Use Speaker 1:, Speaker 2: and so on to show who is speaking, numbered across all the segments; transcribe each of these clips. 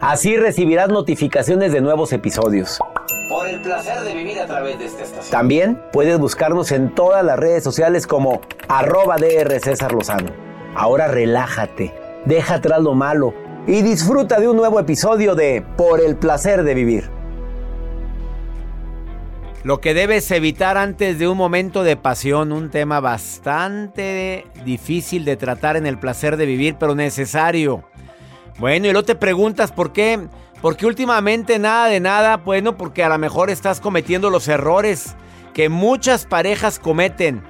Speaker 1: Así recibirás notificaciones de nuevos episodios. Por el placer de vivir a través de esta estación. También puedes buscarnos en todas las redes sociales como arroba DR César Lozano. Ahora relájate, deja atrás lo malo y disfruta de un nuevo episodio de Por el placer de vivir. Lo que debes evitar antes de un momento de pasión, un tema bastante difícil de tratar en el placer de vivir, pero necesario. Bueno, y luego te preguntas por qué, porque últimamente nada de nada, bueno, porque a lo mejor estás cometiendo los errores que muchas parejas cometen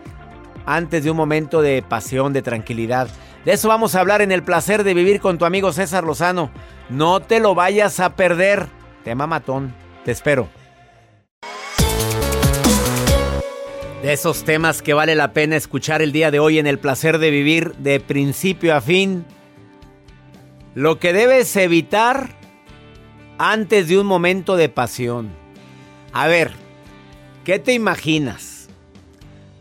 Speaker 1: antes de un momento de pasión, de tranquilidad. De eso vamos a hablar en el placer de vivir con tu amigo César Lozano. No te lo vayas a perder. Tema matón. Te espero. De esos temas que vale la pena escuchar el día de hoy en el placer de vivir de principio a fin. Lo que debes evitar antes de un momento de pasión. A ver, ¿qué te imaginas?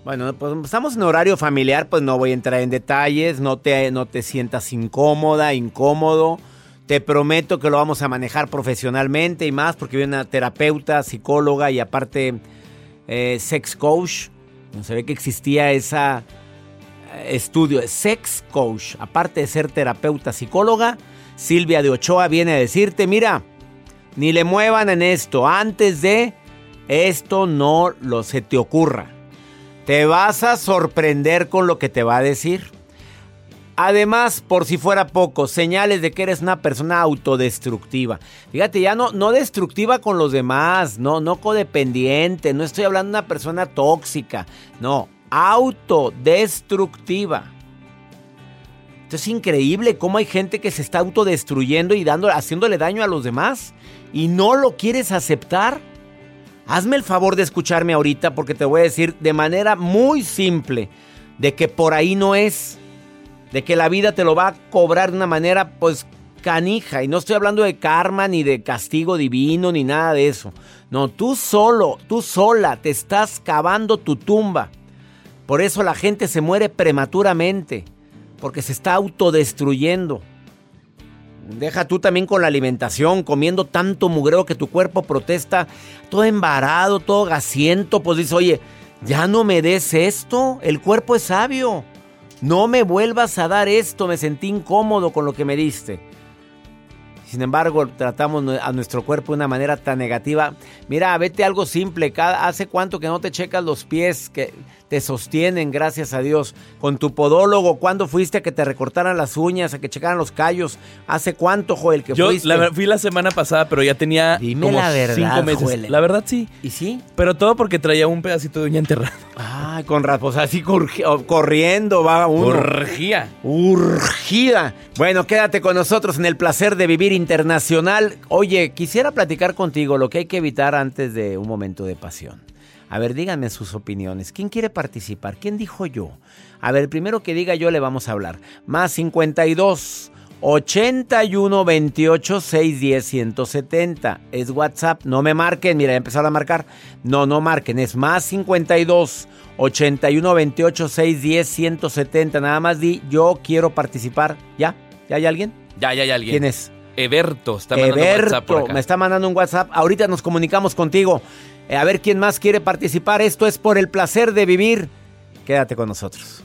Speaker 1: Bueno, pues estamos en horario familiar, pues no voy a entrar en detalles, no te, no te sientas incómoda, incómodo. Te prometo que lo vamos a manejar profesionalmente y más porque viene una terapeuta, psicóloga y aparte eh, sex coach. Se ve que existía ese estudio sex coach. Aparte de ser terapeuta, psicóloga, Silvia de Ochoa viene a decirte, mira, ni le muevan en esto. Antes de esto no lo se te ocurra. Te vas a sorprender con lo que te va a decir. Además, por si fuera poco, señales de que eres una persona autodestructiva. Fíjate, ya no, no destructiva con los demás, no, no codependiente, no estoy hablando de una persona tóxica, no, autodestructiva. Esto es increíble cómo hay gente que se está autodestruyendo y dando, haciéndole daño a los demás y no lo quieres aceptar. Hazme el favor de escucharme ahorita porque te voy a decir de manera muy simple de que por ahí no es, de que la vida te lo va a cobrar de una manera pues canija y no estoy hablando de karma ni de castigo divino ni nada de eso. No, tú solo, tú sola te estás cavando tu tumba. Por eso la gente se muere prematuramente porque se está autodestruyendo. Deja tú también con la alimentación, comiendo tanto mugreo que tu cuerpo protesta, todo embarado, todo gasiento, pues dice, oye, Ya no me des esto, el cuerpo es sabio. No me vuelvas a dar esto, me sentí incómodo con lo que me diste. Sin embargo, tratamos a nuestro cuerpo de una manera tan negativa. Mira, vete algo simple. ¿Hace cuánto que no te checas los pies que te sostienen, gracias a Dios? Con tu podólogo, ¿cuándo fuiste a que te recortaran las uñas, a que checaran los callos? ¿Hace cuánto, Joel, que
Speaker 2: Yo
Speaker 1: fuiste?
Speaker 2: la, fui la semana pasada, pero ya tenía
Speaker 1: Dime
Speaker 2: como
Speaker 1: la verdad,
Speaker 2: cinco meses.
Speaker 1: Joel.
Speaker 2: La verdad sí.
Speaker 1: ¿Y sí?
Speaker 2: Pero todo porque traía un pedacito de uña enterrado.
Speaker 1: Ay, con rasgos así corri- corriendo va uno.
Speaker 2: Urgía.
Speaker 1: Urgida. Bueno, quédate con nosotros en el placer de vivir internacional. Oye, quisiera platicar contigo lo que hay que evitar antes de un momento de pasión. A ver, díganme sus opiniones. ¿Quién quiere participar? ¿Quién dijo yo? A ver, primero que diga yo le vamos a hablar. Más 52 81 28 610 170. Es WhatsApp. No me marquen. Mira, ya empezaron a marcar. No, no marquen. Es más 52 81 28 610 170. Nada más di yo quiero participar. ¿Ya? ¿Ya hay alguien?
Speaker 2: Ya, ya hay alguien.
Speaker 1: ¿Quién es?
Speaker 2: Eberto. Está mandando WhatsApp por
Speaker 1: Eberto,
Speaker 2: acá.
Speaker 1: me está mandando un WhatsApp. Ahorita nos comunicamos contigo. Eh, a ver quién más quiere participar. Esto es por el placer de vivir. Quédate con nosotros.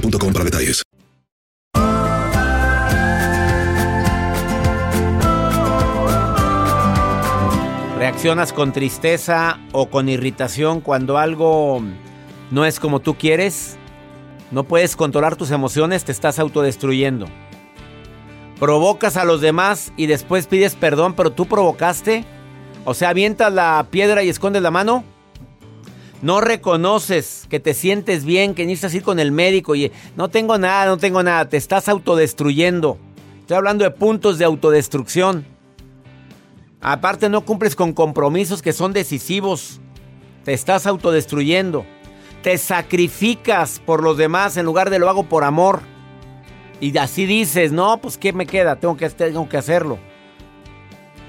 Speaker 3: para detalles.
Speaker 1: ¿Reaccionas con tristeza o con irritación cuando algo no es como tú quieres? ¿No puedes controlar tus emociones? Te estás autodestruyendo. ¿Provocas a los demás y después pides perdón, pero tú provocaste? O sea, avientas la piedra y escondes la mano. No reconoces que te sientes bien, que necesitas ir con el médico y no tengo nada, no tengo nada. Te estás autodestruyendo. Estoy hablando de puntos de autodestrucción. Aparte no cumples con compromisos que son decisivos. Te estás autodestruyendo. Te sacrificas por los demás en lugar de lo hago por amor. Y así dices, no, pues ¿qué me queda? Tengo que, tengo que hacerlo.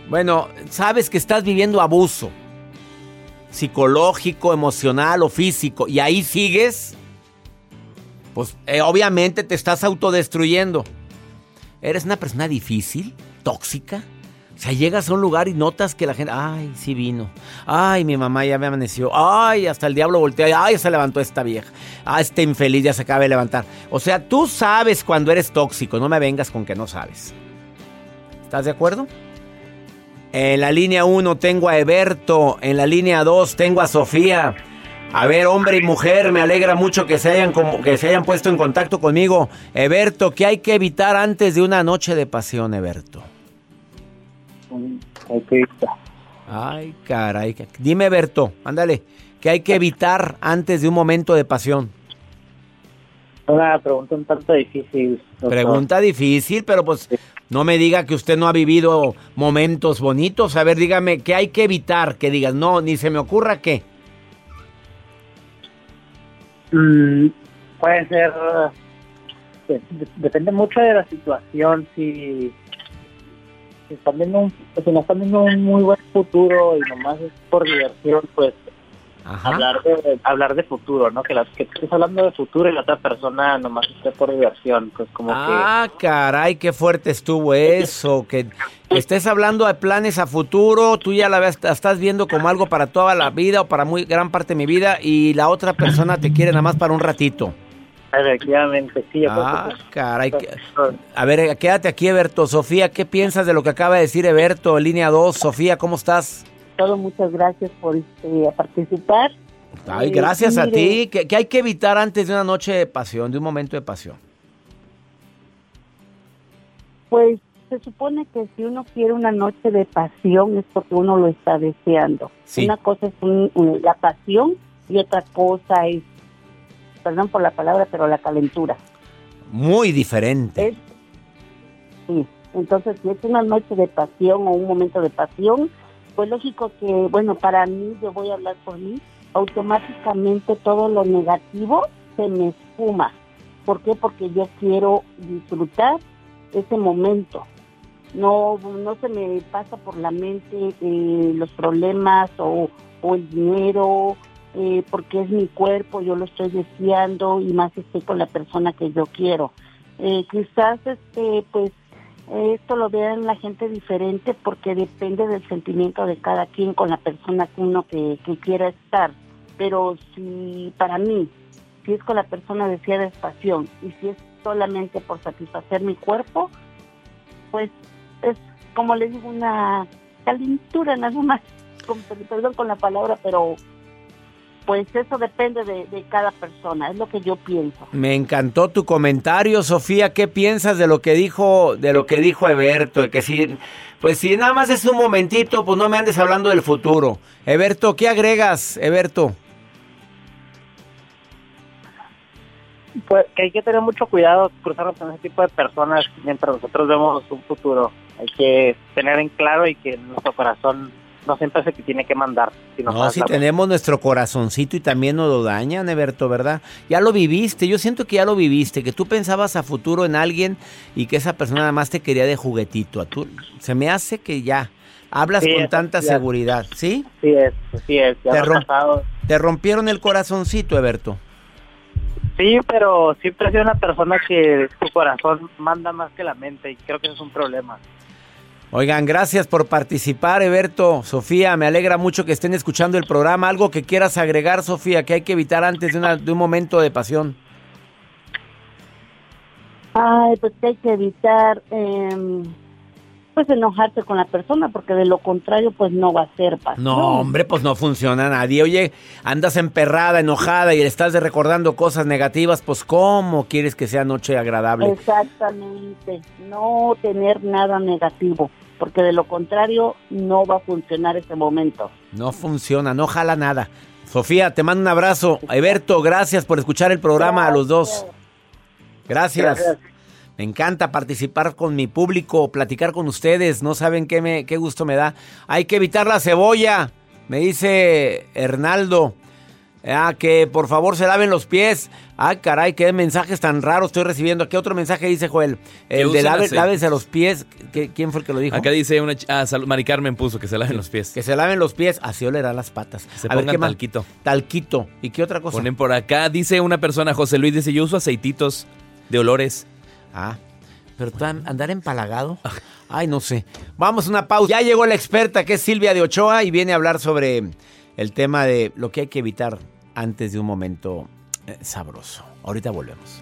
Speaker 1: Bueno, sabes que estás viviendo abuso. Psicológico, emocional o físico. Y ahí sigues. Pues eh, obviamente te estás autodestruyendo. ¿Eres una persona difícil? ¿Tóxica? O sea, llegas a un lugar y notas que la gente, ay, sí vino. Ay, mi mamá ya me amaneció. Ay, hasta el diablo voltea. Ay, se levantó esta vieja. Ah, este infeliz ya se acaba de levantar. O sea, tú sabes cuando eres tóxico. No me vengas con que no sabes. ¿Estás de acuerdo? En la línea 1 tengo a Eberto. En la línea 2 tengo a Sofía. A ver, hombre y mujer, me alegra mucho que se hayan, que se hayan puesto en contacto conmigo. Eberto, ¿qué hay que evitar antes de una noche de pasión, Eberto? Ay, caray. Dime, Berto, ándale. ¿Qué ¿Qué hay que evitar antes de un momento de pasión?
Speaker 4: Una pregunta un tanto difícil. doctor.
Speaker 1: Pregunta difícil, pero pues no me diga que usted no ha vivido momentos bonitos. A ver, dígame, ¿qué hay que evitar? Que digas, no, ni se me ocurra qué.
Speaker 4: Mm, puede ser. de- de- depende mucho de la situación. Si, si están viendo un, si no están viendo un muy buen futuro y nomás es por diversión, pues
Speaker 1: Ajá.
Speaker 4: hablar de hablar de futuro, ¿no? Que, que estés hablando de futuro y la otra persona nomás esté por diversión, pues como
Speaker 1: Ah, caray, qué fuerte estuvo eso. Que estés hablando de planes a futuro, tú ya la ves- estás viendo como algo para toda la vida o para muy gran parte de mi vida y la otra persona te quiere nada más para un ratito.
Speaker 4: que efectivamente sí. yo que
Speaker 1: Ah,
Speaker 4: pues,
Speaker 1: caray. que- A ver, quédate aquí, Eberto. Sofía, ¿qué piensas de lo que acaba de decir Eberto, línea 2? Sofía, ¿cómo estás?
Speaker 5: Todo, muchas gracias por este, participar.
Speaker 1: Ay,
Speaker 5: Eh,
Speaker 1: gracias a
Speaker 5: mire,
Speaker 1: ti. ¿Qué, qué hay que evitar antes de una noche de pasión, de un momento de pasión?
Speaker 5: Pues se supone que si uno quiere una noche de pasión es porque uno lo está deseando.
Speaker 1: Sí.
Speaker 5: Una cosa es un- un- la pasión y otra cosa es, perdón por la palabra, pero la calentura.
Speaker 1: Muy diferente.
Speaker 5: Es, sí. Entonces, si es una noche de pasión o un momento de pasión, pues lógico que, bueno, para mí, yo voy a hablar por mí, automáticamente todo lo negativo se me espuma. ¿Por qué? Porque yo quiero disfrutar ese momento. No, no se me pasa por la mente eh, los problemas o, o el dinero, eh, porque es mi cuerpo, yo lo estoy deseando y más estoy con la persona que yo quiero. Eh, quizás este, pues esto lo vean la gente diferente porque depende del sentimiento de cada quien con la persona que uno que, quiera estar. Pero si para mí, si es con la persona deseada es pasión y si es solamente por satisfacer mi cuerpo, pues es como les digo una calentura nada más, con, perdón con la palabra, pero pues eso depende de, de cada persona, es lo que yo pienso.
Speaker 1: Me encantó tu comentario, Sofía. ¿Qué piensas de lo que dijo, de lo que dijo Eberto? De que si, pues si nada más es un momentito, pues no me andes hablando del futuro. Eberto, ¿qué agregas, Eberto?
Speaker 4: pues, que hay que tener mucho cuidado cruzarnos con ese tipo de personas mientras nosotros vemos un futuro. Hay que tener en claro y que nuestro corazón no siempre que tiene que mandar. Sino
Speaker 1: No, si
Speaker 4: la-
Speaker 1: tenemos nuestro corazoncito y también nos lo dañan, Eberto, ¿verdad? Ya lo viviste, yo siento que ya lo viviste, que tú pensabas a futuro en alguien y que esa persona nada más te quería de juguetito. A tú, se me hace que ya hablas
Speaker 4: Sí,
Speaker 1: con tanta seguridad, ¿sí?
Speaker 4: Sí es, sí es. Ya
Speaker 1: Te rom-
Speaker 4: pasado.
Speaker 1: Te rompieron el corazoncito, Eberto.
Speaker 4: Sí, pero siempre ha sido una persona que su corazón manda más que la mente y creo que eso es un problema.
Speaker 1: Oigan, gracias por participar, Eberto. Sofía, me alegra mucho que estén escuchando el programa. Algo que quieras agregar, Sofía, que hay que evitar antes de, una- de un momento de pasión.
Speaker 5: Ay, pues que hay que evitar, em, pues enojarse con la persona, porque de lo contrario, pues no va a ser pasión.
Speaker 1: No, hombre, pues no funciona nadie. Oye, andas emperrada, enojada y le estás recordando cosas negativas, pues ¿cómo quieres que sea noche agradable?
Speaker 5: Exactamente, no tener nada negativo, porque de lo contrario no va a funcionar ese momento.
Speaker 1: No funciona, no jala nada. Sofía, te mando un abrazo. Eberto, gracias por escuchar el programa a los dos. Gracias.
Speaker 4: Gracias.
Speaker 1: Me encanta participar con mi público, platicar con ustedes. No saben qué, me, qué gusto me da. Hay que evitar la cebolla, me dice Hernaldo. Ah, que por favor se laven los pies. Ah, caray, qué mensajes tan raros estoy recibiendo. ¿Qué otro mensaje dice Joel? El de lave, lávense los pies. ¿Qué- ¿Quién fue el que lo dijo?
Speaker 2: Acá dice una... Ah, Mari Carmen puso que se laven los pies.
Speaker 1: Que se laven los pies, así olerán las patas.
Speaker 2: Se
Speaker 1: A ver,
Speaker 2: pongan
Speaker 1: ¿qué más?
Speaker 2: talquito.
Speaker 1: Talquito. ¿Y qué otra cosa?
Speaker 2: Ponen por acá, dice una persona, José Luis, dice, yo uso aceititos de olores.
Speaker 1: Ah, pero tú an- andar empalagado. Ay, no sé. Vamos a una pausa. Ya llegó la experta que es Silvia de Ochoa y viene a hablar sobre el tema de lo que hay que evitar antes de un momento eh, sabroso. Ahorita volvemos.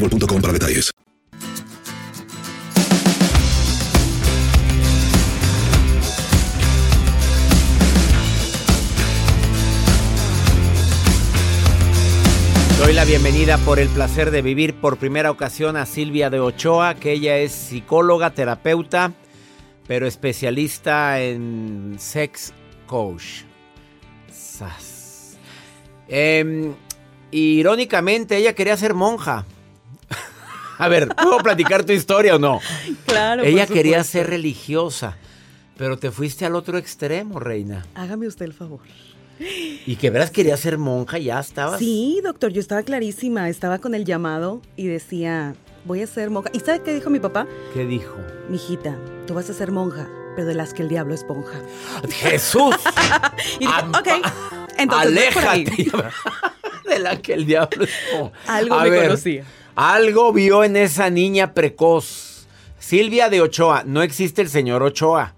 Speaker 3: boostmobile.com para detalles.
Speaker 1: Doy la bienvenida por el placer de vivir por primera ocasión a Silvia de Ochoa, que ella es psicóloga, terapeuta, pero especialista en sex coach. Em, irónicamente, ella quería ser monja. A ver, ¿puedo platicar tu historia o no?
Speaker 6: Claro.
Speaker 1: ella
Speaker 6: por
Speaker 1: quería ser religiosa, pero te fuiste al otro extremo, reina.
Speaker 6: Hágame usted el favor.
Speaker 1: Y que verás quería ser monja, ya estabas.
Speaker 6: Sí, doctor, yo estaba clarísima. Estaba con el llamado y decía, voy a ser monja. ¿Y sabe qué dijo mi papá?
Speaker 1: ¿Qué dijo?
Speaker 6: Mijita, tú vas a ser monja, pero de las que el diablo esponja.
Speaker 1: Jesús.
Speaker 6: Y dijo,
Speaker 1: Am-
Speaker 6: ok, entonces.
Speaker 1: Aléjate. De la que el diablo es como-
Speaker 6: Algo
Speaker 1: A
Speaker 6: me
Speaker 1: ver,
Speaker 6: conocía.
Speaker 1: Algo vio en esa niña precoz. Silvia de Ochoa. No existe el señor Ochoa.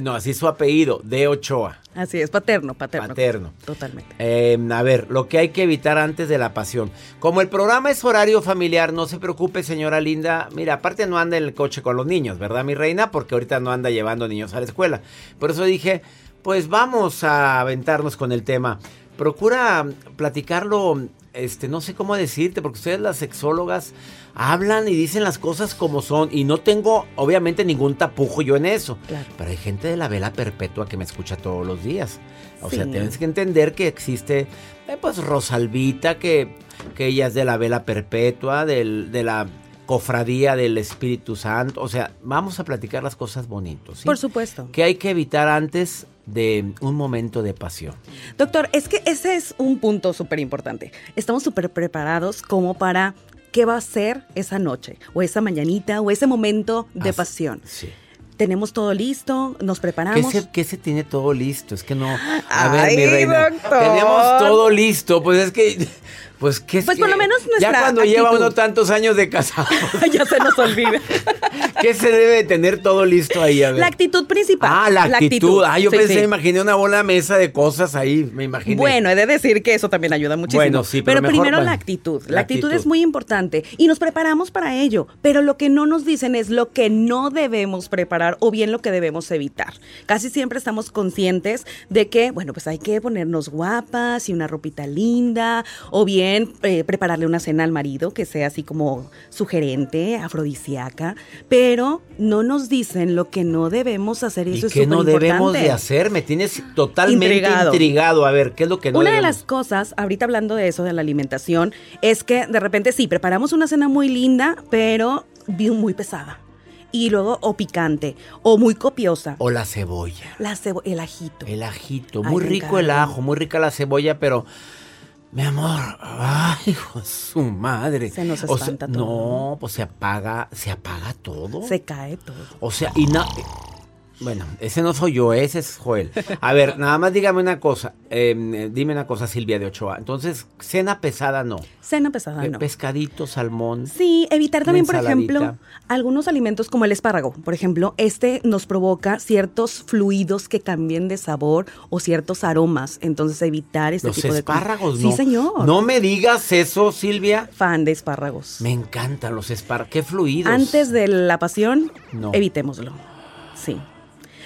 Speaker 1: No. así es su apellido, de Ochoa.
Speaker 6: Así es, paterno, paterno.
Speaker 1: Paterno.
Speaker 6: Totalmente.
Speaker 1: Eh, a ver, lo que hay que evitar antes de la pasión. Como el programa es horario familiar, no se preocupe, señora linda. Mira, aparte no anda en el coche con los niños, ¿verdad, mi reina? Porque ahorita no anda llevando niños a la escuela. Por eso dije, pues vamos a aventarnos con el tema. Procura platicarlo, este, no sé cómo decirte, porque ustedes las sexólogas hablan y dicen las cosas como son. Y no tengo, obviamente, ningún tapujo yo en eso.
Speaker 6: Claro.
Speaker 1: Pero hay gente de la vela perpetua que me escucha todos los días. O sea,
Speaker 6: Sí.
Speaker 1: tienes que entender que existe, eh, pues, Rosalvita, que, que ella es de la vela perpetua, del- de la cofradía del Espíritu Santo. O sea, vamos a platicar las cosas bonitos. ¿sí?
Speaker 6: Por supuesto.
Speaker 1: Que hay que evitar antes de un momento de pasión.
Speaker 6: Doctor, es que ese es un punto súper importante. Estamos súper preparados como para qué va a ser esa noche, o esa mañanita, o ese momento de pasión.
Speaker 1: Sí.
Speaker 6: Tenemos todo listo, nos
Speaker 1: ¿Qué
Speaker 6: preparamos.
Speaker 1: se, qué se tiene todo listo? Es que no. A ver, mi
Speaker 6: Ay,
Speaker 1: reina.
Speaker 6: doctor.
Speaker 1: Tenemos todo listo. Pues es que. Pues, ¿qué es
Speaker 6: Pues por lo menos
Speaker 1: Ya
Speaker 6: nuestra
Speaker 1: cuando lleva uno tantos años de casado,
Speaker 6: ya se nos olvida.
Speaker 1: ¿qué se debe de tener todo listo ahí? A ver.
Speaker 6: La actitud principal.
Speaker 1: Ah, la actitud. Ah, yo
Speaker 6: Sí,
Speaker 1: pensé,
Speaker 6: sí.
Speaker 1: imaginé una bola mesa de cosas ahí, me imaginé.
Speaker 6: Bueno, he de decir que eso también ayuda muchísimo.
Speaker 1: Bueno, sí, pero mejor,
Speaker 6: primero
Speaker 1: bueno,
Speaker 6: la actitud. La,
Speaker 1: la
Speaker 6: actitud,
Speaker 1: actitud.
Speaker 6: es muy importante y nos preparamos para ello. Pero lo que no nos dicen es lo que no debemos preparar o bien lo que debemos evitar. Casi siempre estamos conscientes de que, bueno, bueno, pues hay que ponernos guapas y una ropita linda, o bien eh, prepararle una cena al marido que sea así como sugerente, afrodisíaca, pero no nos dicen lo que no debemos hacer y,
Speaker 1: ¿Y
Speaker 6: eso es
Speaker 1: qué no debemos de hacer? Me tienes totalmente
Speaker 6: Intrigado.
Speaker 1: intrigado. A ver, ¿qué es lo que no
Speaker 6: Una de las cosas, ahorita hablando de eso, de la alimentación, es que de repente sí, preparamos una cena muy linda, pero muy pesada. Y luego, o picante, o muy copiosa.
Speaker 1: O la cebolla.
Speaker 6: La cebo el ajito.
Speaker 1: El ajito. Muy rico el ajo, muy rica la cebolla, pero... Mi amor, ay, hijo su madre.
Speaker 6: Se nos
Speaker 1: O sea,
Speaker 6: espanta todo.
Speaker 1: No, pues se apaga, se apaga todo.
Speaker 6: Se cae todo.
Speaker 1: O sea, y na- Bueno, ese no soy yo, ese es Joel. A ver, nada más dígame una cosa. eh, dime una cosa, Silvia de Ochoa. Entonces, cena pesada no.
Speaker 6: Cena pesada,
Speaker 1: Eh,
Speaker 6: no.
Speaker 1: Pescadito, salmón.
Speaker 6: Sí, evitar también, por ejemplo, algunos alimentos como el espárrago. Por ejemplo, este nos provoca ciertos fluidos que cambien de sabor o ciertos aromas. Entonces, evitar este
Speaker 1: Los
Speaker 6: tipo de
Speaker 1: espárragos, no.
Speaker 6: Sí, señor.
Speaker 1: No me digas eso, Silvia.
Speaker 6: Fan de espárragos.
Speaker 1: Me encantan los espárragos. Qué fluidos.
Speaker 6: Antes de la pasión,
Speaker 1: No.
Speaker 6: evitémoslo. Sí.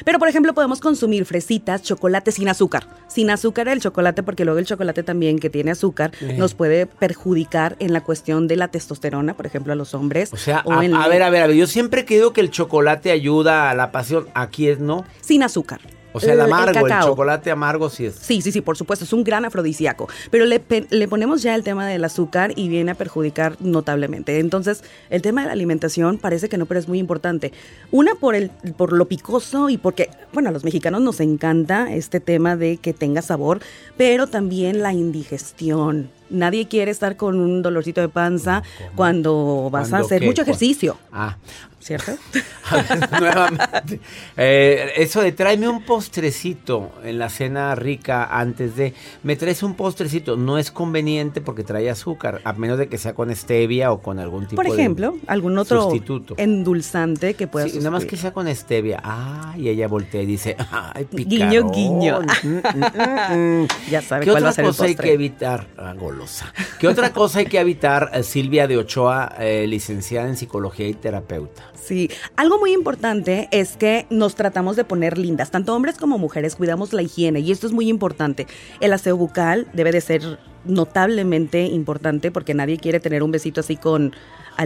Speaker 6: Pero, por ejemplo, podemos consumir fresitas, chocolate sin azúcar. Sin azúcar el chocolate, porque luego el chocolate también que tiene azúcar nos puede perjudicar en la cuestión de la testosterona, por ejemplo, a los hombres.
Speaker 1: O sea,
Speaker 6: o
Speaker 1: a,
Speaker 6: en-
Speaker 1: a ver, a ver, a ver. Yo siempre he creído que el chocolate ayuda a la pasión. Aquí es no.
Speaker 6: Sin azúcar.
Speaker 1: O sea, el amargo, el, chocolate amargo sí es.
Speaker 6: Sí, sí, sí, por supuesto, es un gran afrodisíaco. Pero le, le ponemos ya el tema del azúcar y viene a perjudicar notablemente. Entonces, el tema de la alimentación parece que no, pero es muy importante. Una por el, por lo picoso y porque, bueno, a los mexicanos nos encanta este tema de que tenga sabor, pero también la indigestión. Nadie quiere estar con un dolorcito de panza cuando vas a
Speaker 1: ¿Cuándo
Speaker 6: hacer
Speaker 1: qué?
Speaker 6: mucho ejercicio.
Speaker 1: Ah.
Speaker 6: ¿Cierto?
Speaker 1: A ver, nuevamente. Eh, eso de tráeme un postrecito en la cena rica antes de. Me traes un postrecito. No es conveniente porque trae azúcar, a menos de que sea con stevia o con algún tipo
Speaker 6: Por
Speaker 1: de
Speaker 6: ejemplo, algún otro
Speaker 1: sustituto.
Speaker 6: endulzante que pueda
Speaker 1: Sí, nada más que sea con stevia. Ah, y ella voltea y dice, ay,
Speaker 6: Guiño,
Speaker 1: picarón.
Speaker 6: guiño.
Speaker 1: Mm, mm, mm, mm.
Speaker 6: Ya sabe
Speaker 1: ¿Qué
Speaker 6: cuál va
Speaker 1: otra
Speaker 6: a ser el
Speaker 1: cosa hay que evitar? Ah, golosa. ¿Qué otra cosa hay que evitar, eh, Silvia de Ochoa, eh, licenciada en psicología y terapeuta?
Speaker 6: Sí, algo muy importante es que nos tratamos de poner lindas, tanto hombres como mujeres, cuidamos la higiene y esto es muy importante. El aseo bucal debe de ser notablemente importante porque nadie quiere tener un besito así con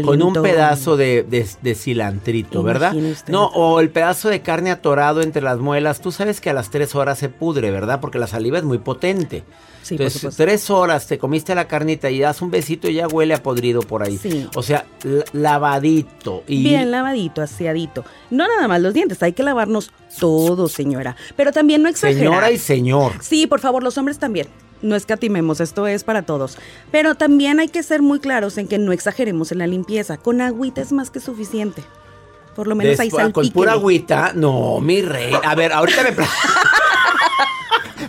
Speaker 1: Con un pedazo de, de, de cilantrito, ¿verdad? No, o el pedazo de carne atorado entre las muelas. Tú sabes que a las tres horas se pudre, ¿verdad? Porque la saliva es muy potente.
Speaker 6: Sí,
Speaker 1: Entonces, tres horas te comiste la carnita y das un besito y ya huele a podrido por ahí.
Speaker 6: Sí.
Speaker 1: O sea, la- lavadito. Y
Speaker 6: Bien lavadito, aseadito. No nada más los dientes, hay que lavarnos todo, señora. Pero también no exagerar.
Speaker 1: señora y señor.
Speaker 6: Sí, por favor, los hombres también. No escatimemos, esto es para todos. Pero también hay que ser muy claros en que no exageremos en la limpieza. Con agüita es más que suficiente. Por lo menos ahí
Speaker 1: Después, con pura agüita. No, mi rey. A ver, ahorita me...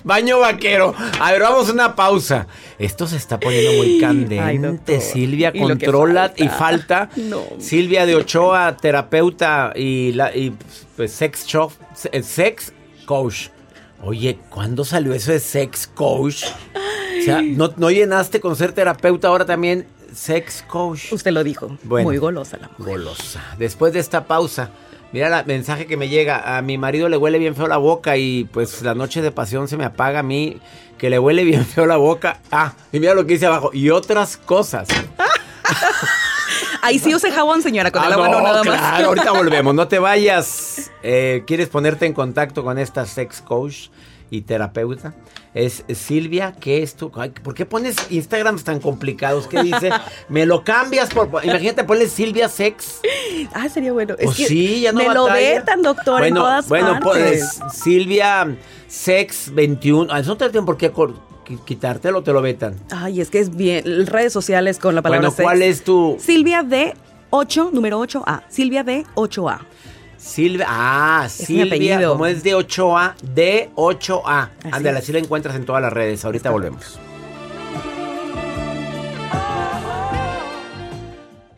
Speaker 1: Baño vaquero. A ver, vamos a una pausa. Esto se está poniendo muy candente.
Speaker 6: Ay.
Speaker 1: Silvia,
Speaker 6: Y
Speaker 1: controla
Speaker 6: falta.
Speaker 1: y falta.
Speaker 6: No.
Speaker 1: Silvia de Ochoa, terapeuta y, la, y pues, sex, shop, se- sex coach. Oye, ¿cuándo salió eso de sex coach? O sea, ¿no, no llenaste con ser terapeuta ahora también sex coach?
Speaker 6: Usted lo dijo.
Speaker 1: Bueno.
Speaker 6: Muy golosa la mujer.
Speaker 1: Golosa. Después de esta pausa, mira el mensaje que me llega. A mi marido le huele bien feo la boca y pues la noche de pasión se me apaga a mí que le huele bien feo la boca. Ah, y mira lo que dice abajo. Y otras cosas.
Speaker 6: Ahí sí use jabón, señora, con el
Speaker 1: Ah,
Speaker 6: agua no,
Speaker 1: no,
Speaker 6: nada más.
Speaker 1: claro, ahorita volvemos. No te vayas. Eh, ¿Quieres ponerte en contacto con esta sex coach y terapeuta? Es Silvia, ¿qué es tu? ay, ¿Por qué pones Instagrams tan complicados? ¿Qué dice? Me lo cambias por. Imagínate, ponle Silvia Sex.
Speaker 6: Ah, sería bueno. Es
Speaker 1: Pues
Speaker 6: que
Speaker 1: sí, ya no
Speaker 6: Me lo
Speaker 1: batalla.
Speaker 6: vetan, doctor, en
Speaker 1: bueno,
Speaker 6: todas
Speaker 1: bueno,
Speaker 6: partes.
Speaker 1: pues Silvia Sex 21. Ah, Eso no te tienen por qué quitártelo, te lo vetan.
Speaker 6: Ay, es que es bien. Redes sociales con la palabra
Speaker 1: Bueno, ¿cuál
Speaker 6: sex.
Speaker 1: es tu
Speaker 6: Silvia de 8, número 8A. Silvia de 8A.
Speaker 1: Silvia? Ah,
Speaker 6: mi
Speaker 1: Silvia, como es de 8A, de 8A.
Speaker 6: Así
Speaker 1: Ándale,
Speaker 6: es.
Speaker 1: así la encuentras en todas las redes. Ahorita volvemos.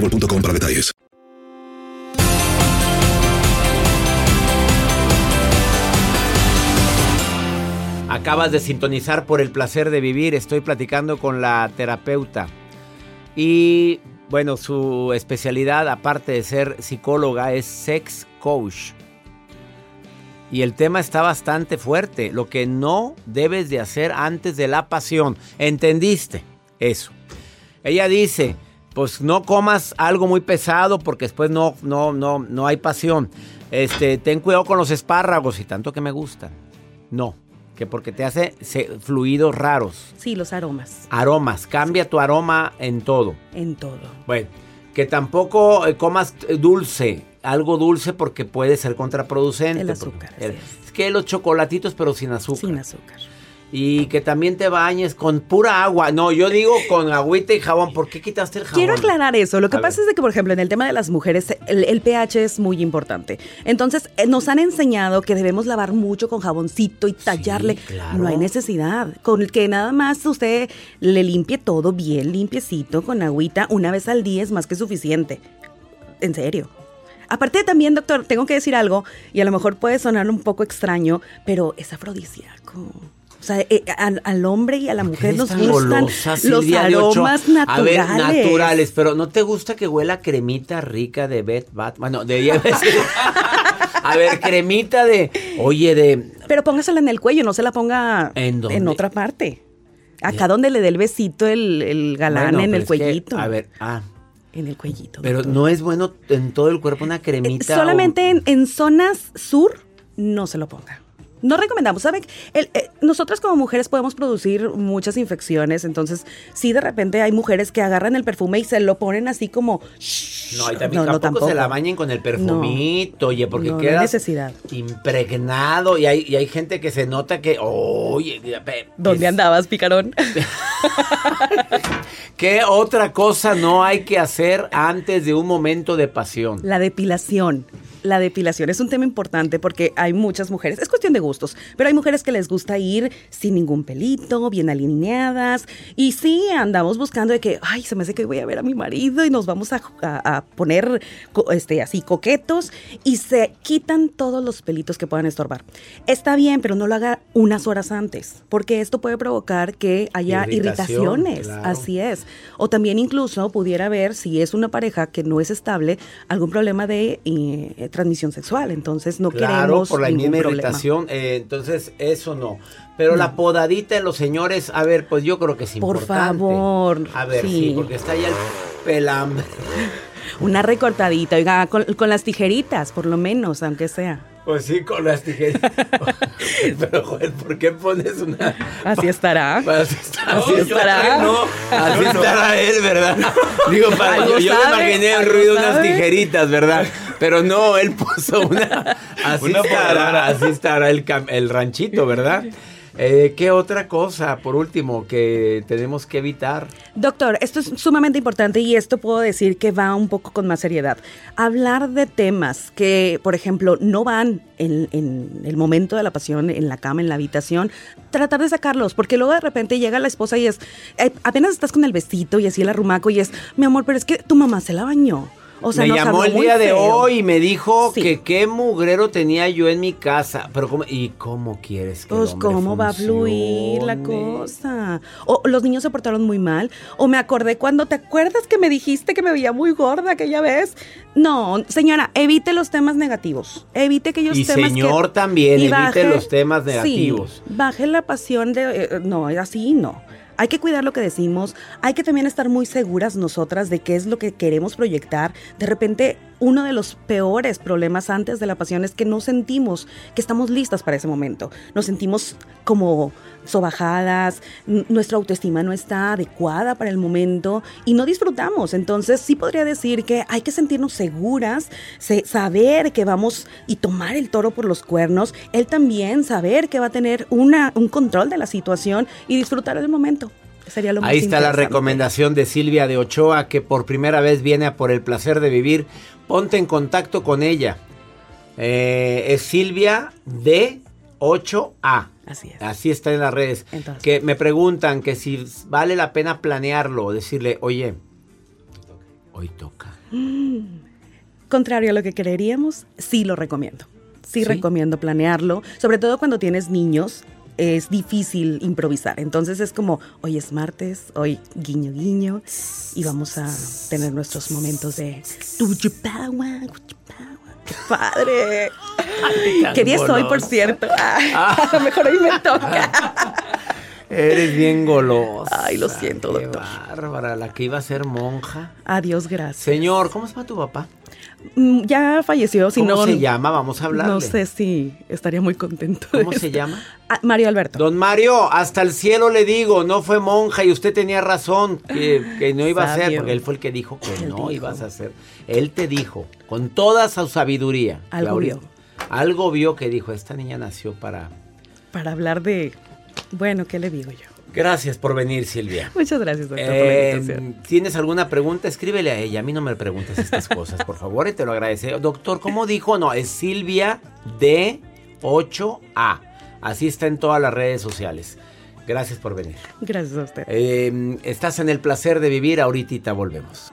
Speaker 3: para detalles.
Speaker 1: Acabas de sintonizar por el placer de vivir. Estoy platicando con la terapeuta. Y bueno, su especialidad, aparte de ser psicóloga, es sex coach. Y el tema está bastante fuerte. Lo que no debes de hacer antes de la pasión. ¿Entendiste? Eso. Ella dice, pues no comas algo muy pesado porque después no, no, no, no hay pasión. Este, ten cuidado con los espárragos y tanto que me gustan. No, que porque te hace se- fluidos raros.
Speaker 6: Sí, los aromas.
Speaker 1: Aromas, cambia tu aroma en todo.
Speaker 6: En todo.
Speaker 1: Bueno, que tampoco eh, comas dulce, algo dulce porque puede ser contraproducente.
Speaker 6: El azúcar,
Speaker 1: porque- es que los chocolatitos pero sin azúcar.
Speaker 6: Sin azúcar.
Speaker 1: Y que también te bañes con pura agua. No, yo digo con agüita y jabón. ¿Por qué quitaste el jabón?
Speaker 6: Quiero aclarar eso. Lo que
Speaker 1: A
Speaker 6: pasa
Speaker 1: ver.
Speaker 6: es de que, por ejemplo, en el tema de las mujeres, el, el pH es muy importante. Entonces, eh, nos han enseñado que debemos lavar mucho con jaboncito y tallarle.
Speaker 1: claro.
Speaker 6: No hay necesidad. Con el que nada más usted le limpie todo bien, limpiecito, con agüita, una vez al día es más que suficiente. En serio. Aparte también, doctor, tengo que decir algo, y a lo mejor puede sonar un poco extraño, pero es afrodisíaco. O sea, eh, al, al hombre y a la mujer nos gustan
Speaker 1: golosa,
Speaker 6: los aromas
Speaker 1: A
Speaker 6: naturales.
Speaker 1: ver, naturales, pero ¿no te gusta que huela a cremita rica de Bet Bat? Bueno, de A ver, cremita de. Oye, de.
Speaker 6: Pero póngasela en el cuello, no se la ponga
Speaker 1: ¿En
Speaker 6: otra parte. Acá donde le dé el besito el, el galán
Speaker 1: Bueno,
Speaker 6: en el
Speaker 1: que,
Speaker 6: cuellito.
Speaker 1: a ver, ah.
Speaker 6: En el cuellito.
Speaker 1: Pero
Speaker 6: doctor.
Speaker 1: no es bueno en todo el cuerpo una cremita. o-
Speaker 6: Solamente en, en zonas sur no se lo ponga. No recomendamos, ¿saben? El- eh, nosotras como mujeres podemos producir muchas infecciones, entonces sí de repente hay mujeres que agarran el perfume y se lo ponen así como...
Speaker 1: No, y también tampoco, se la bañen con el perfumito, oye, porque
Speaker 6: necesidad.
Speaker 1: impregnado y hay, y hay gente que se nota que, oye,
Speaker 6: ¿Dónde
Speaker 1: es-
Speaker 6: andabas, picarón?
Speaker 1: ¿qué otra cosa no hay que hacer antes de un momento de pasión?
Speaker 6: La depilación. La depilación es un tema importante porque hay muchas mujeres, es cuestión de gustos, pero hay mujeres que les gusta ir sin ningún pelito, bien alineadas. Y sí, andamos buscando de que, ay, se me hace que voy a ver a mi marido y nos vamos a, a- a poner este, así coquetos y se quitan todos los pelitos que puedan estorbar. Está bien, pero no lo haga unas horas antes, porque esto puede provocar que haya
Speaker 1: Irritación,
Speaker 6: irritaciones.
Speaker 1: claro.
Speaker 6: Así es. O también incluso pudiera haber, si es una pareja que no es estable, algún problema de, eh, transmisión sexual. Entonces no
Speaker 1: Claro,
Speaker 6: queremos
Speaker 1: por la
Speaker 6: ningún
Speaker 1: irritación. eh, entonces, eso no. Pero la podadita de los señores, a ver, pues yo creo que es
Speaker 6: Por favor.
Speaker 1: A ver, sí,
Speaker 6: sí.
Speaker 1: porque está ya el pelambre.
Speaker 6: Una recortadita, oiga, con, con las tijeritas, por lo menos, aunque sea.
Speaker 1: Pues sí, con las tijeras. Pero, joder, ¿por qué pones una...?
Speaker 6: Así estará.
Speaker 1: Así estará.
Speaker 6: Así estará.
Speaker 1: No, así estará él, ¿verdad? Digo, para, yo, yo me imaginé el ruido de unas tijeritas, ¿verdad? Pero no, él puso una... Así
Speaker 2: Una
Speaker 1: estará, así estará el, cam- el ranchito, ¿verdad? Eh, ¿Qué otra cosa, por último, que tenemos que evitar?
Speaker 6: Doctor, esto es sumamente importante y esto puedo decir que va un poco con más seriedad. Hablar de temas que, por ejemplo, no van en, en el momento de la pasión, en la cama, en la habitación, tratar de sacarlos, porque luego de repente llega la esposa y es, eh, apenas estás con el vestito y así el arrumaco y es, mi amor, pero es que tu mamá se la bañó. O sea,
Speaker 1: me llamó el día de hoy y me dijo
Speaker 6: Sí.
Speaker 1: que qué mugrero tenía yo en mi casa. Pero cómo, ¿y cómo quieres que el
Speaker 6: Pues
Speaker 1: hombre
Speaker 6: cómo va a fluir la cosa. O los niños se portaron muy mal. O me acordé cuando te acuerdas que me dijiste que me veía muy gorda aquella vez. No, señora, evite los temas negativos. Evite aquellos
Speaker 1: Y
Speaker 6: temas
Speaker 1: señor
Speaker 6: que-
Speaker 1: también,
Speaker 6: y
Speaker 1: evite los temas negativos.
Speaker 6: Sí, baje la pasión de eh, no, así no. Hay que cuidar lo que decimos, hay que también estar muy seguras nosotras de qué es lo que queremos proyectar. De repente, uno de los peores problemas antes de la pasión es que no sentimos que estamos listas para ese momento. Nos sentimos como sobajadas, nuestra autoestima no está adecuada para el momento y no disfrutamos. Entonces, sí podría decir que hay que sentirnos seguras, se- saber que vamos y tomar el toro por los cuernos, él también saber que va a tener una, un control de la situación y disfrutar el momento. Sería lo más
Speaker 1: Ahí está la recomendación de Silvia de Ochoa, que por primera vez viene a por el placer de vivir. Ponte en contacto con ella. Eh, es Silvia de 8A.
Speaker 6: Así es.
Speaker 1: Así está en las redes.
Speaker 6: Entonces.
Speaker 1: Que me preguntan que si vale la pena planearlo, decirle, oye, hoy toca.
Speaker 6: Contrario a lo que creeríamos, sí lo recomiendo. Sí,
Speaker 1: ¿Sí?
Speaker 6: recomiendo planearlo, sobre todo cuando tienes niños. Es difícil improvisar. Entonces es como, hoy es martes, hoy guiño guiño, y vamos a tener nuestros momentos de tuchupawa, cuchupawa. ¡Qué padre! ¿Qué día es hoy, por cierto? Ah, a lo mejor hoy me toca.
Speaker 1: Eres bien golosa.
Speaker 6: Ay, lo siento,
Speaker 1: Qué
Speaker 6: doctor.
Speaker 1: bárbara, la que iba a ser monja.
Speaker 6: Adiós, gracias.
Speaker 1: Señor, ¿cómo se llama tu papá?
Speaker 6: Mm, Ya falleció, si
Speaker 1: ¿Cómo
Speaker 6: no.
Speaker 1: se llama? Vamos a hablarle.
Speaker 6: No sé si estaría muy contento. de
Speaker 1: ¿Cómo se
Speaker 6: esto.
Speaker 1: llama?
Speaker 6: Ah, Mario Alberto.
Speaker 1: Don Mario, hasta el cielo le digo, no fue monja y usted tenía razón que, que no iba a ser, porque él fue el que dijo que
Speaker 6: Él
Speaker 1: no
Speaker 6: dijo.
Speaker 1: ibas a hacer. Él te dijo, con toda su sabiduría.
Speaker 6: Algo vio.
Speaker 1: Algo vio que dijo, esta niña nació para...
Speaker 6: Para hablar de. Bueno, ¿qué le digo yo?
Speaker 1: Gracias por venir, Silvia.
Speaker 6: Muchas gracias, doctor, por la invitación.
Speaker 1: ¿Tienes alguna pregunta? Escríbele a ella. A mí no me preguntes estas cosas, por favor, y te lo agradece. Doctor, ¿cómo dijo? No, es Silvia de 8A. Así está en todas las redes sociales. Gracias por venir.
Speaker 6: Gracias a usted.
Speaker 1: Eh, estás en el placer de vivir. Ahorita volvemos.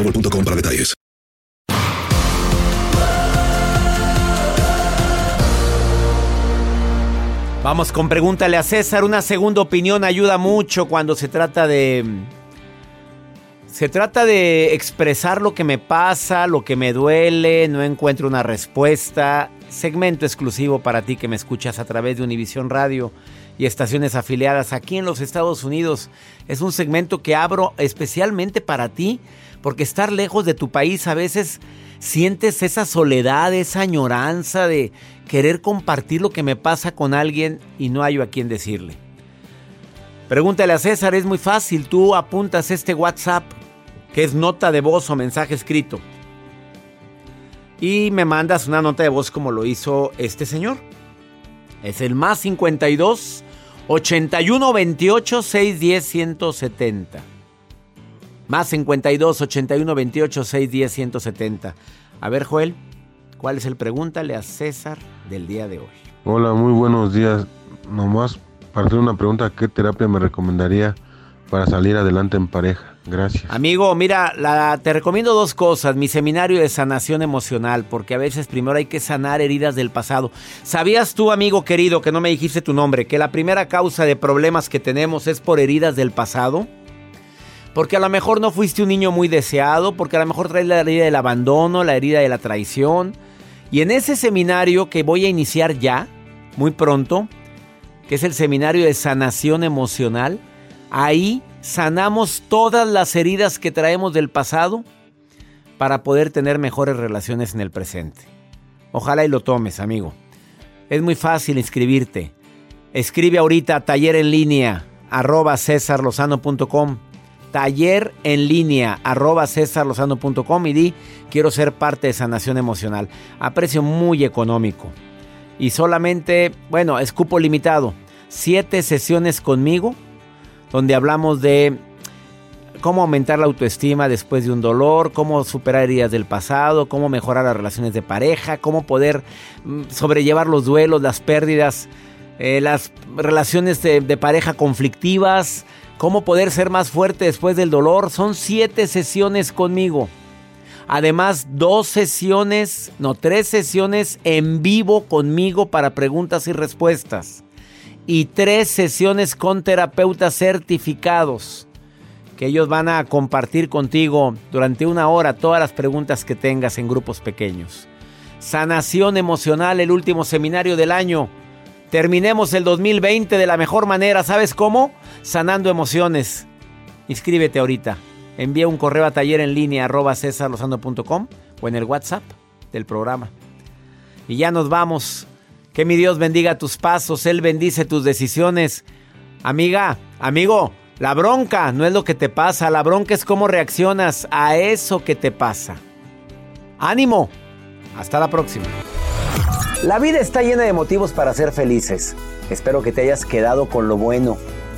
Speaker 3: para detalles.
Speaker 1: Vamos con pregúntale a César. Una segunda opinión ayuda mucho cuando se trata de. Se trata de expresar lo que me pasa, lo que me duele, no encuentro una respuesta. Segmento exclusivo para ti que me escuchas a través de Univisión Radio y estaciones afiliadas aquí en los Estados Unidos. Es un segmento que abro especialmente para ti porque estar lejos de tu país a veces sientes esa soledad, esa añoranza de querer compartir lo que me pasa con alguien y no hay a quien decirle. Pregúntale a César, es muy fácil, tú apuntas este WhatsApp, que es nota de voz o mensaje escrito, y me mandas una nota de voz como lo hizo este señor. Es el más 52 81 28 610 170. Más 52 81 28 610 170. A ver, Joel, ¿cuál es el pregúntale a César del día de hoy?
Speaker 7: Hola, muy buenos días. Nomás para hacer una pregunta, ¿qué terapia me recomendaría para salir adelante en pareja? Gracias.
Speaker 1: Amigo, mira, la, te recomiendo dos cosas. Mi seminario de sanación emocional, porque a veces primero hay que sanar heridas del pasado. ¿Sabías tú, amigo querido, que no me dijiste tu nombre, que la primera causa de problemas que tenemos es por heridas del pasado? Porque a lo mejor no fuiste un niño muy deseado, porque a lo mejor traes la herida del abandono, la herida de la traición. Y en ese seminario que voy a iniciar ya, muy pronto, que es el seminario de sanación emocional, ahí sanamos todas las heridas que traemos del pasado para poder tener mejores relaciones en el presente. Ojalá y lo tomes, amigo. Es muy fácil inscribirte. Escribe ahorita a taller en línea arroba taller en línea arroba cesarlozano.com y di quiero ser parte de sanación emocional a precio muy económico y solamente, bueno, es cupo limitado. Siete sesiones conmigo donde hablamos de cómo aumentar la autoestima después de un dolor, cómo superar heridas del pasado, cómo mejorar las relaciones de pareja, cómo poder mm, sobrellevar los duelos, las pérdidas, eh, las relaciones de, de pareja conflictivas, cómo poder ser más fuerte después del dolor. Son siete sesiones conmigo. Además, dos sesiones, no, tres sesiones en vivo conmigo para preguntas y respuestas y tres sesiones con terapeutas certificados que ellos van a compartir contigo durante una hora todas las preguntas que tengas en grupos pequeños. Sanación emocional, el último seminario del año. Terminemos el 2020 de la mejor manera, ¿sabes cómo? Sanando emociones. Inscríbete ahorita. Envía un correo a taller en línea arroba cesarlosando.com o en el WhatsApp del programa. Y ya nos vamos. Que mi Dios bendiga tus pasos, Él bendice tus decisiones. Amiga, amigo, la bronca no es lo que te pasa, la bronca es cómo reaccionas a eso que te pasa. Ánimo, hasta la próxima. La vida está llena de motivos para ser felices. Espero que te hayas quedado con lo bueno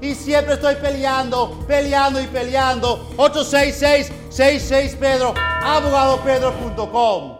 Speaker 8: Y siempre estoy peleando, peleando y peleando. 866-66 Pedro, abogadopedro.com.